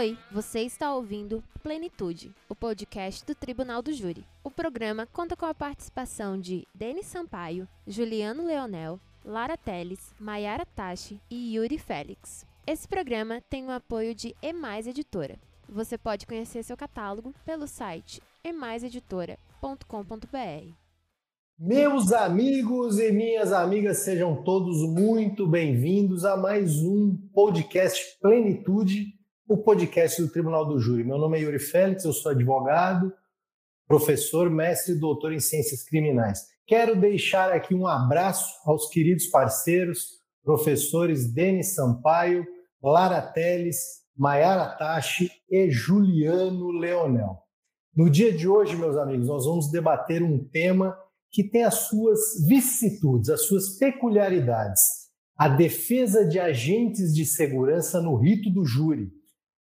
Oi, você está ouvindo Plenitude, o podcast do Tribunal do Júri. O programa conta com a participação de Denis Sampaio, Juliano Leonel, Lara Teles, Maiara Tachi e Yuri Félix. Esse programa tem o apoio de Emais Editora. Você pode conhecer seu catálogo pelo site emaiseditora.com.br. Meus amigos e minhas amigas, sejam todos muito bem-vindos a mais um podcast Plenitude, o podcast do Tribunal do Júri. Meu nome é Yuri Félix, eu sou advogado, professor, mestre e doutor em ciências criminais. Quero deixar aqui um abraço aos queridos parceiros, professores Denis Sampaio, Lara Teles, Maiara Tachi e Juliano Leonel. No dia de hoje, meus amigos, nós vamos debater um tema que tem as suas vicissitudes, as suas peculiaridades. A defesa de agentes de segurança no rito do júri,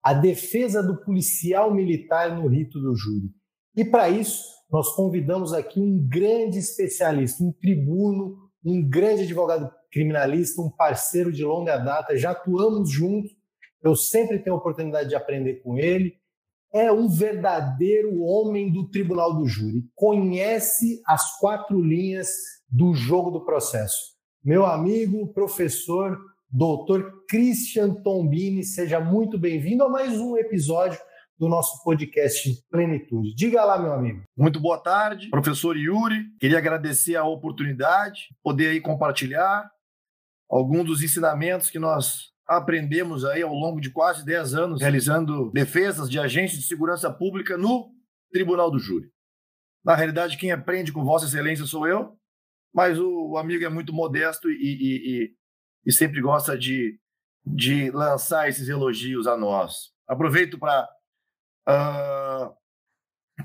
a defesa do policial militar no rito do júri. E para isso, nós convidamos aqui um grande especialista, um tribuno, um grande advogado criminalista, um parceiro de longa data, já atuamos juntos. Eu sempre tenho a oportunidade de aprender com ele é um verdadeiro homem do tribunal do júri, conhece as quatro linhas do jogo do processo. Meu amigo, professor, doutor Christian Tombini, seja muito bem-vindo a mais um episódio do nosso podcast Plenitude. Diga lá, meu amigo. Muito boa tarde, professor Yuri. Queria agradecer a oportunidade, poder aí compartilhar alguns dos ensinamentos que nós aprendemos aí ao longo de quase 10 anos realizando defesas de agentes de segurança pública no Tribunal do Júri. Na realidade, quem aprende com Vossa Excelência sou eu, mas o, amigo é muito modesto e, e, e, e sempre gosta de, de lançar esses elogios a nós. Aproveito para uh, ah,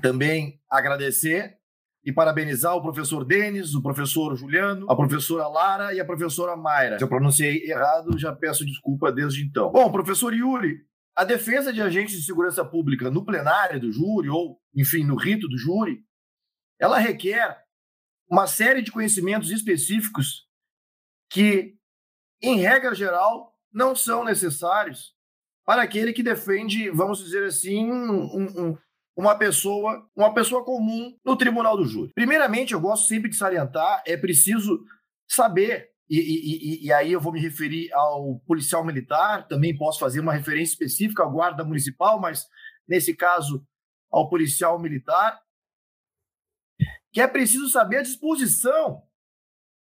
também agradecer e parabenizar o professor Denis, o professor Juliano, a professora Lara e a professora Mayra. Se eu pronunciei errado, já peço desculpa desde então. Bom, professor Yuri, a defesa de agentes de segurança pública no plenário do júri, ou, enfim, no rito do júri, ela requer uma série de conhecimentos específicos que, em regra geral, não são necessários para aquele que defende, vamos dizer assim, um, um, uma pessoa, uma pessoa comum no tribunal do júri. Primeiramente, eu gosto sempre de salientar, é preciso saber, e, e, e, aí eu vou me referir ao policial militar, também posso fazer uma referência específica ao guarda municipal, mas nesse caso ao policial militar, que é preciso saber a disposição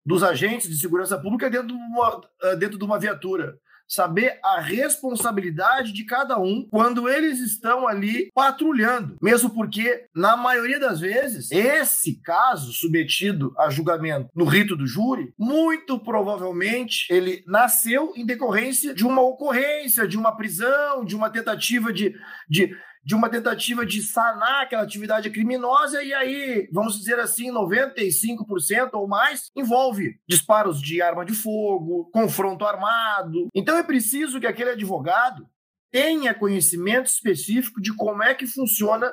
dos agentes de segurança pública dentro de uma, dentro de uma viatura saber a responsabilidade de cada um quando eles estão ali patrulhando. Mesmo porque, na maioria das vezes, esse caso submetido a julgamento no rito do júri, muito provavelmente ele nasceu em decorrência de uma ocorrência, de uma prisão, de uma tentativa de, de de uma tentativa de sanar aquela atividade criminosa, e aí, vamos dizer assim, 95% ou mais envolve disparos de arma de fogo, confronto armado. Então é preciso que aquele advogado tenha conhecimento específico de como é que funciona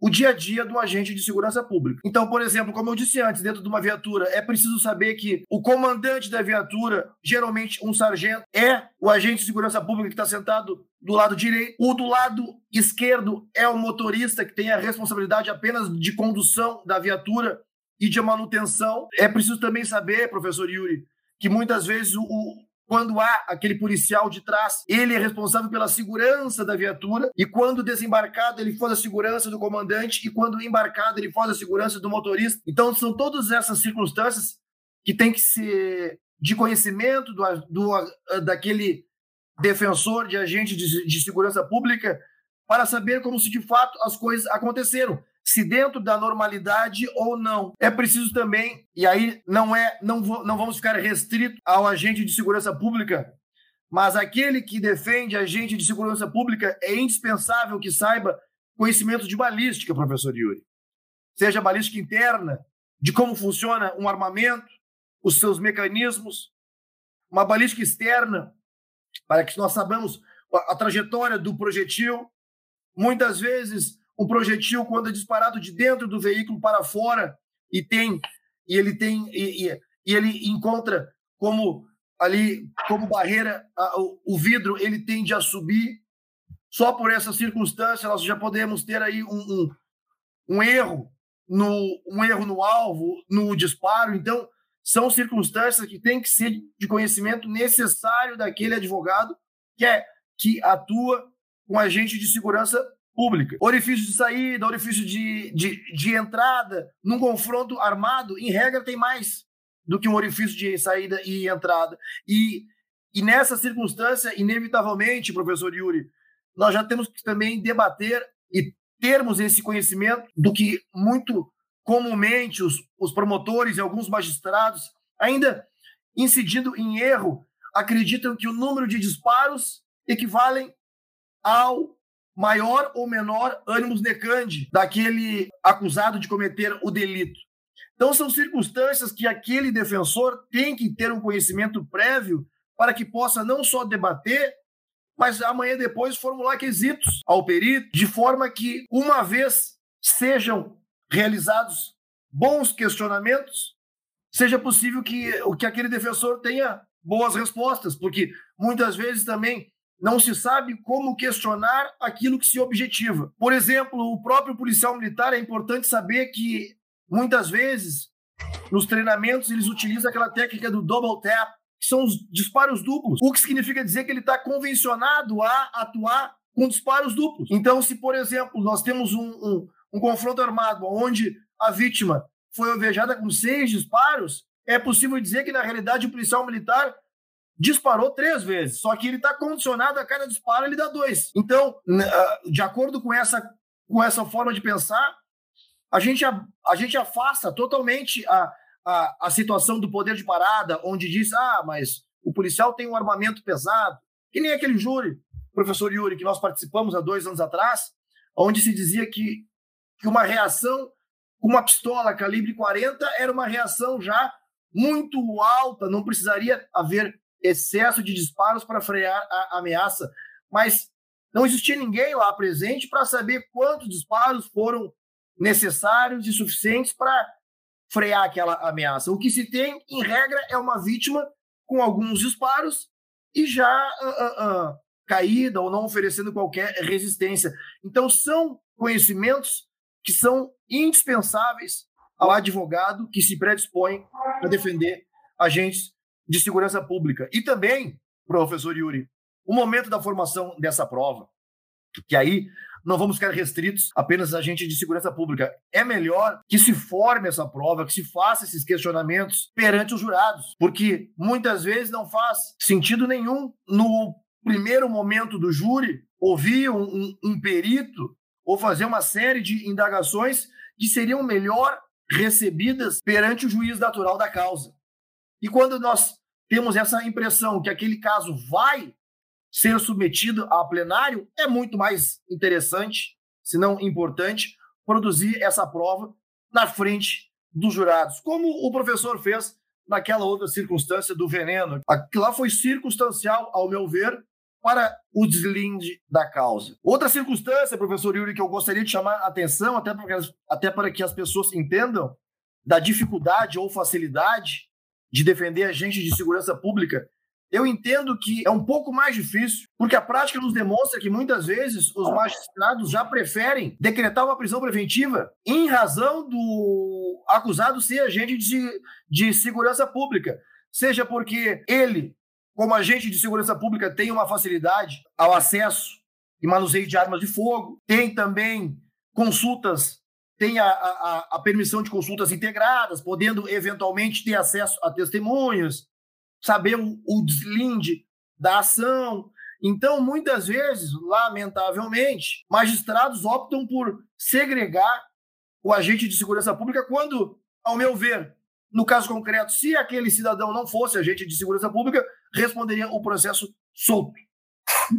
o dia a dia do agente de segurança pública. Então, por exemplo, como eu disse antes, dentro de uma viatura, é preciso saber que o comandante da viatura, geralmente um sargento, é o agente de segurança pública que está sentado do lado direito. O do lado esquerdo é o motorista que tem a responsabilidade apenas de condução da viatura e de manutenção. É preciso também saber, professor Yuri, que muitas vezes o, quando há aquele policial de trás, ele é responsável pela segurança da viatura, e quando desembarcado, ele faz a segurança do comandante, e quando embarcado, ele faz a segurança do motorista. Então, são todas essas circunstâncias que tem que ser de conhecimento do, do daquele defensor de agente de, de segurança pública para saber como se de fato as coisas aconteceram se dentro da normalidade ou não. É preciso também, e aí não é, não, não vamos ficar restrito ao agente de segurança pública, mas aquele que defende agente de segurança pública é indispensável que saiba conhecimento de balística, professor Yuri. Seja balística interna, de como funciona um armamento, os seus mecanismos, uma balística externa, para que nós saibamos a, trajetória do projetil. Muitas vezes um projetil quando é disparado de dentro do veículo para fora e tem e ele tem e, e, e ele encontra como ali como barreira a, o, o, vidro ele tende a subir só por essa circunstância nós já podemos ter aí um, um, um erro no um erro no alvo, no disparo. Então, são circunstâncias que têm que ser de conhecimento necessário daquele advogado que é que atua com agente de segurança pública. Orifício de saída, orifício de, de, de entrada, num confronto armado, em regra, tem mais do que um orifício de saída e entrada. E, e nessa circunstância, inevitavelmente, professor Yuri, nós já temos que também debater e termos esse conhecimento do que muito comumente os, os promotores e alguns magistrados, ainda incidindo em erro, acreditam que o número de disparos equivalem ao maior ou menor ânimos necandi daquele acusado de cometer o delito. Então, são circunstâncias que aquele defensor tem que ter um conhecimento prévio para que possa não só debater, mas amanhã depois formular quesitos ao perito, de forma que, uma vez sejam realizados bons questionamentos, seja possível que, que aquele defensor tenha boas respostas, porque muitas vezes também não se sabe como questionar aquilo que se objetiva. Por exemplo, o próprio policial militar é importante saber que muitas vezes nos treinamentos eles utilizam aquela técnica do double tap, que são os disparos duplos, o que significa dizer que ele está convencionado a atuar com disparos duplos. Então, se, por exemplo, nós temos um, um, um confronto armado onde a vítima foi alvejada com seis disparos, é possível dizer que, na realidade, o policial militar disparou três vezes, só que ele está condicionado a cada disparo, ele dá dois. Então, ah, de acordo com essa, com essa forma de pensar, a gente, a, a gente afasta totalmente a, a, a situação do poder de parada, onde diz, ah, mas o policial tem um armamento pesado, que nem aquele júri, professor Yuri, que nós participamos há dois anos atrás, onde se dizia que, que uma reação com uma pistola calibre 40 era uma reação já muito alta, não precisaria haver excesso de disparos para frear a ameaça, mas não existia ninguém lá presente para saber quantos disparos foram necessários e suficientes para frear aquela ameaça. O que se tem, em regra, é uma vítima com alguns disparos e já uh, uh, uh, caída ou não oferecendo qualquer resistência. Então, são conhecimentos que são indispensáveis ao advogado que se predispõe a defender agentes de segurança pública. E também, professor Yuri, o momento da formação dessa prova, que aí não vamos ficar restritos apenas a gente de segurança pública. É melhor que se forme essa prova, que se faça esses questionamentos perante os jurados, porque muitas vezes não faz sentido nenhum no primeiro momento do júri ouvir um, um, um perito ou fazer uma série de indagações que seriam melhor recebidas perante o juiz natural da causa. E quando nós temos essa impressão que aquele caso vai ser submetido a plenário, é muito mais interessante, se não importante, produzir essa prova na frente dos jurados, como o professor fez naquela outra circunstância do veneno. Lá foi circunstancial, ao meu ver, para o deslinde da causa. Outra circunstância, professor Yuri, que eu gostaria de chamar a atenção, até para, até para que as pessoas entendam da dificuldade ou facilidade de defender agentes de segurança pública eu entendo que é um pouco mais difícil, porque a prática nos demonstra que muitas vezes os magistrados já preferem decretar uma prisão preventiva em razão do acusado ser agente de, de segurança pública. Seja porque ele, como agente de segurança pública, tem uma facilidade ao acesso e manuseio de armas de fogo, tem também consultas tem a, a, a, permissão de consultas integradas, podendo eventualmente ter acesso a testemunhas, saber o, o deslinde da ação. Então, muitas vezes, lamentavelmente, magistrados optam por segregar o agente de segurança pública quando, ao meu ver, no caso concreto, se aquele cidadão não fosse agente de segurança pública, responderia o processo solto.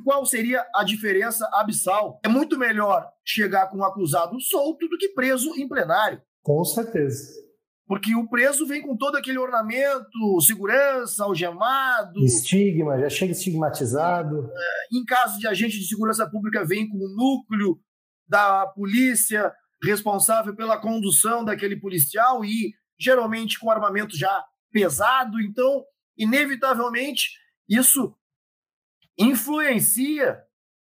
Qual seria a diferença abissal? É muito melhor chegar com um acusado solto do que preso em plenário. Com certeza. Porque o preso vem com todo aquele ornamento, segurança, algemado. Estigma, já chega estigmatizado. É, em caso de agente de segurança pública, vem com o núcleo da polícia responsável pela condução daquele policial e geralmente com armamento já pesado. Então, inevitavelmente, isso influencia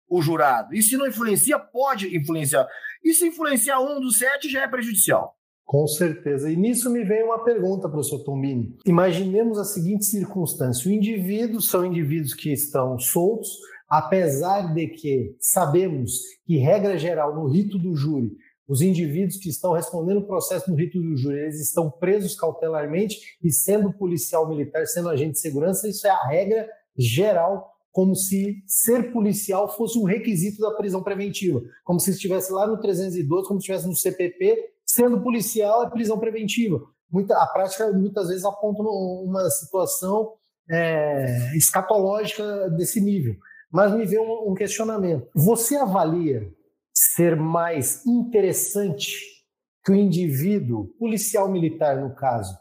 o jurado. E se não influencia, pode influenciar. E se influenciar um dos sete, já é prejudicial. Com certeza. E nisso me vem uma pergunta, professor Tombini. Imaginemos a seguinte circunstância: o indivíduo são indivíduos que estão soltos, apesar de que sabemos que, regra geral, no rito do júri, os indivíduos que estão respondendo o processo no rito do júri, eles estão presos cautelarmente e sendo policial militar, sendo agente de segurança, isso é a regra geral, como se ser policial fosse um requisito da prisão preventiva, como se estivesse lá no 312, como se estivesse no CPP, sendo policial é prisão preventiva. Muita, a prática muitas vezes aponta uma situação é, escatológica desse nível. Mas me veio um, um questionamento. Você avalia ser mais interessante que o indivíduo, policial militar no caso,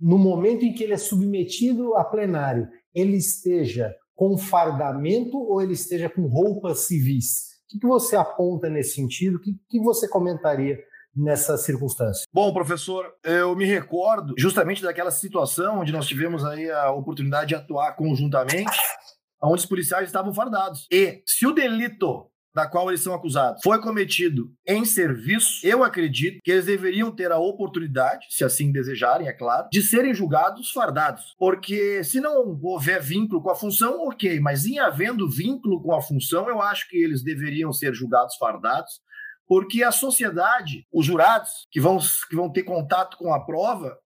no momento em que ele é submetido a plenário, ele esteja com fardamento ou ele esteja com roupas civis? O que, você aponta nesse sentido? O que, você comentaria nessa circunstância? Bom, professor, eu me recordo justamente daquela situação onde nós tivemos aí a oportunidade de atuar conjuntamente, onde os policiais estavam fardados. E se o delito da qual eles são acusados foi cometido em serviço, eu acredito que eles deveriam ter a oportunidade, se assim desejarem, é claro, de serem julgados fardados. Porque se não houver vínculo com a função, ok, mas em havendo vínculo com a função, eu acho que eles deveriam ser julgados fardados porque a sociedade, os jurados que vão, que vão ter contato com a prova,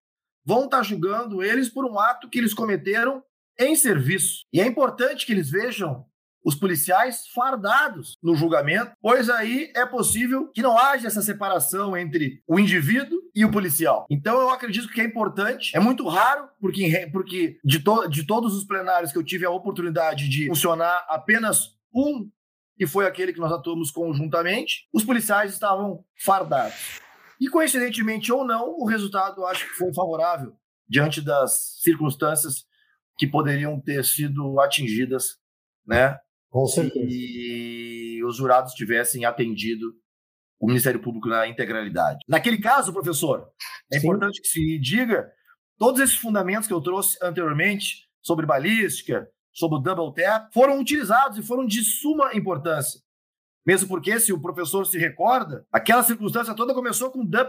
vão estar julgando eles por um ato que eles cometeram em serviço. E é importante que eles vejam os policiais fardados no julgamento, pois aí é possível que não haja essa separação entre o indivíduo e o policial. Então eu acredito que é importante, é muito raro, porque, porque de, to, de todos os plenários que eu tive a oportunidade de funcionar, apenas um que foi aquele que nós atuamos conjuntamente, os policiais estavam fardados. E coincidentemente ou não, o resultado acho que foi favorável diante das circunstâncias que poderiam ter sido atingidas, né? Com certeza. E os jurados tivessem atendido o Ministério Público na integralidade. Naquele caso, professor, é Sim. importante que se diga todos esses fundamentos que eu trouxe anteriormente sobre balística, sobre o double tap, foram utilizados e foram de suma importância. Mesmo porque, se o professor se recorda, aquela circunstância toda começou com, dub,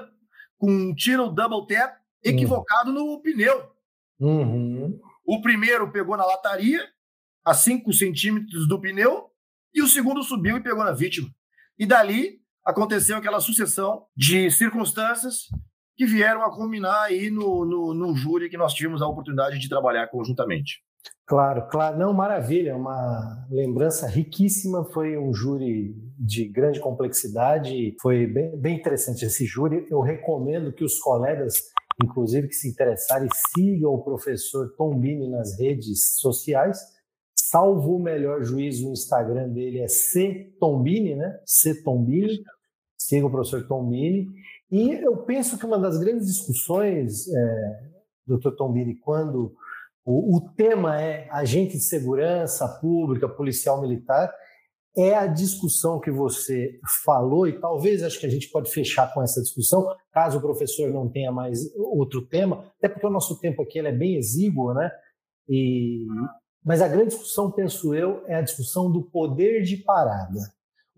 com um tiro double tap equivocado uhum. no pneu. Uhum. O primeiro pegou na lataria, a 5 centímetros do pneu, e o segundo subiu e pegou na vítima. E dali aconteceu aquela sucessão de circunstâncias que vieram a culminar aí no, no, no júri que nós tivemos a oportunidade de trabalhar conjuntamente. Claro, claro. Não, maravilha. Uma lembrança riquíssima. Foi um júri de grande complexidade. Foi bem, bem interessante esse júri. Eu recomendo que os colegas, inclusive, que se interessarem, sigam o professor Tombini nas redes sociais. Salvo o melhor juízo, o Instagram dele é C Tombini, né? C Tombini. Siga o professor Tombini. E eu penso que uma das grandes discussões, é, doutor Tombini, quando o, o tema é agente de segurança pública, policial militar, é a discussão que você falou, e talvez acho que a gente pode fechar com essa discussão, caso o professor não tenha mais outro tema, até porque o nosso tempo aqui é bem exíguo, né? E, mas a grande discussão, penso eu, é a discussão do poder de parada.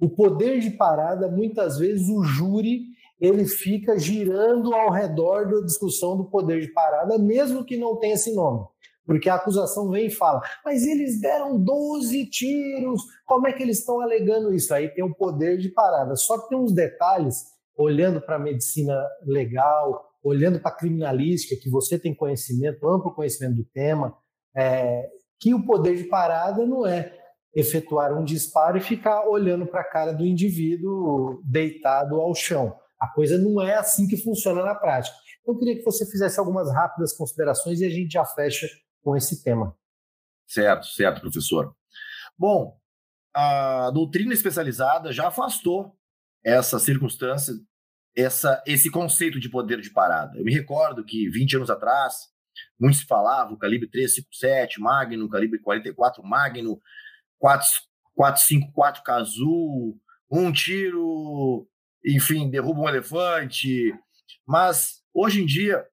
O poder de parada, muitas vezes, o júri ele fica girando ao redor da discussão do poder de parada, mesmo que não tenha esse nome. Porque a acusação vem e fala, mas eles deram 12 tiros, como é que eles estão alegando isso? Aí tem o poder de parada. Só que tem uns detalhes, olhando para a medicina legal, olhando para a criminalística, que você tem conhecimento, amplo conhecimento do tema, é, que o poder de parada não é efetuar um disparo e ficar olhando para a cara do indivíduo deitado ao chão. A coisa não é assim que funciona na prática. Eu queria que você fizesse algumas rápidas considerações e a gente já fecha com esse tema. Certo, certo, professor. Bom, a doutrina especializada já afastou essa circunstância, essa, esse conceito de poder de parada. Eu me recordo que 20 anos atrás, muito se falava o calibre 357, Magno, calibre 44 Magno, 4, 454 Cazu, um tiro, enfim, derruba um elefante. Mas hoje em dia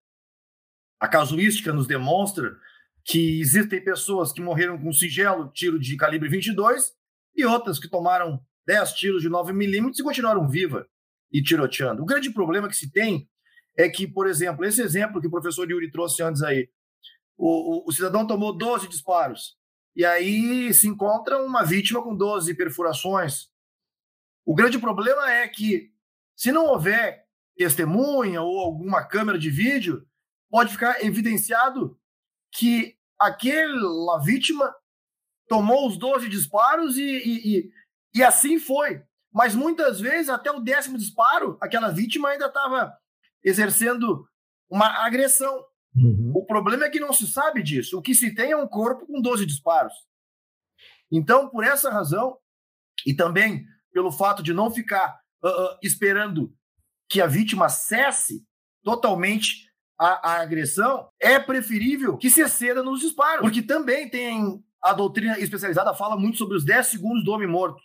a casuística nos demonstra que existem pessoas que morreram com singelo tiro de calibre 22 e outras que tomaram 10 tiros de 9 milímetros e continuaram viva e tiroteando. O grande problema que se tem é que, por exemplo, esse exemplo que o professor Yuri trouxe antes aí, o, o, o cidadão tomou 12 disparos, e aí se encontra uma vítima com 12 perfurações. O grande problema é que, se não houver testemunha ou alguma câmera de vídeo, pode ficar evidenciado que aquela vítima tomou os 12 disparos e, e, e, e assim foi. Mas muitas vezes, até o décimo disparo, aquela vítima ainda estava exercendo uma agressão. Uhum. Problema é que não se sabe disso. O que se tem é um corpo com 12 disparos. Então, por essa razão, e também pelo fato de não ficar uh, uh, esperando que a vítima cesse totalmente a, a, agressão, é preferível que se exceda nos disparos. Porque também tem a doutrina especializada fala muito sobre os 10 segundos do homem morto.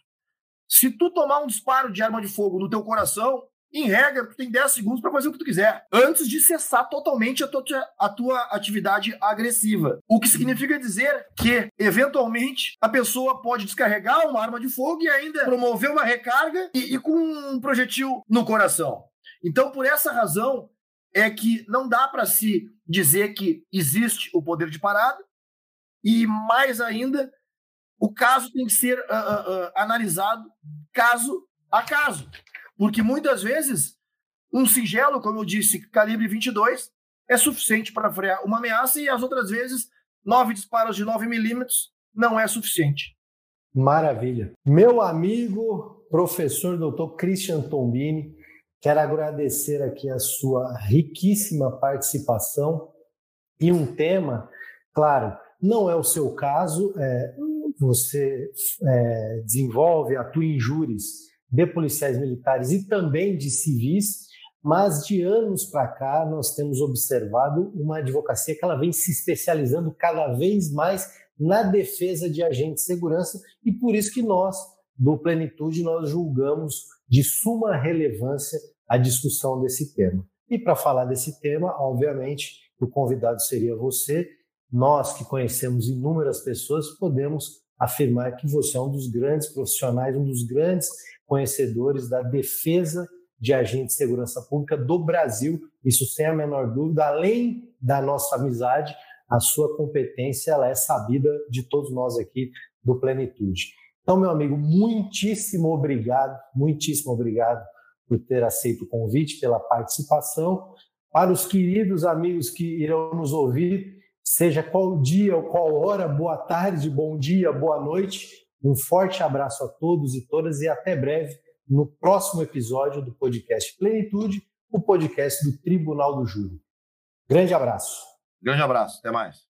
Se tu tomar um disparo de arma de fogo no teu coração, em regra, tu tem 10 segundos para fazer o que tu quiser, antes de cessar totalmente a tua, a tua atividade agressiva. O que significa dizer que, eventualmente, a pessoa pode descarregar uma arma de fogo e ainda promover uma recarga e, e com um projetil no coração. Então, por essa razão, é que não dá para se dizer que existe o poder de parada, e mais ainda, o caso tem que ser uh, uh, uh, analisado caso a caso. Porque muitas vezes, um singelo, como eu disse, calibre 22, é suficiente para frear uma ameaça e as outras vezes, nove disparos de 9 milímetros não é suficiente. Maravilha. Meu amigo, professor doutor Christian Tombini, quero agradecer aqui a sua riquíssima participação e um tema, claro, não é o seu caso, é, você é, desenvolve, atua em júris de policiais militares e também de civis, mas de anos para cá nós temos observado uma advocacia que ela vem se especializando cada vez mais na defesa de agentes de segurança e por isso que nós do Plenitude nós julgamos de suma relevância a discussão desse tema. E para falar desse tema, obviamente, o convidado seria você nós que conhecemos inúmeras pessoas podemos afirmar que você é um dos grandes profissionais, um dos grandes conhecedores da defesa de agentes de segurança pública do Brasil. Isso sem a menor dúvida, além da nossa amizade, a sua competência ela é sabida de todos nós aqui do Plenitude. Então, meu amigo, muitíssimo obrigado, muitíssimo obrigado por ter aceito o convite, pela participação. Para os queridos amigos que irão nos ouvir, seja qual dia ou qual hora, boa tarde, bom dia, boa noite. Um forte abraço a todos e todas e até breve no próximo episódio do podcast Plenitude, o podcast do Tribunal do Júri. Grande abraço. Grande abraço, até mais.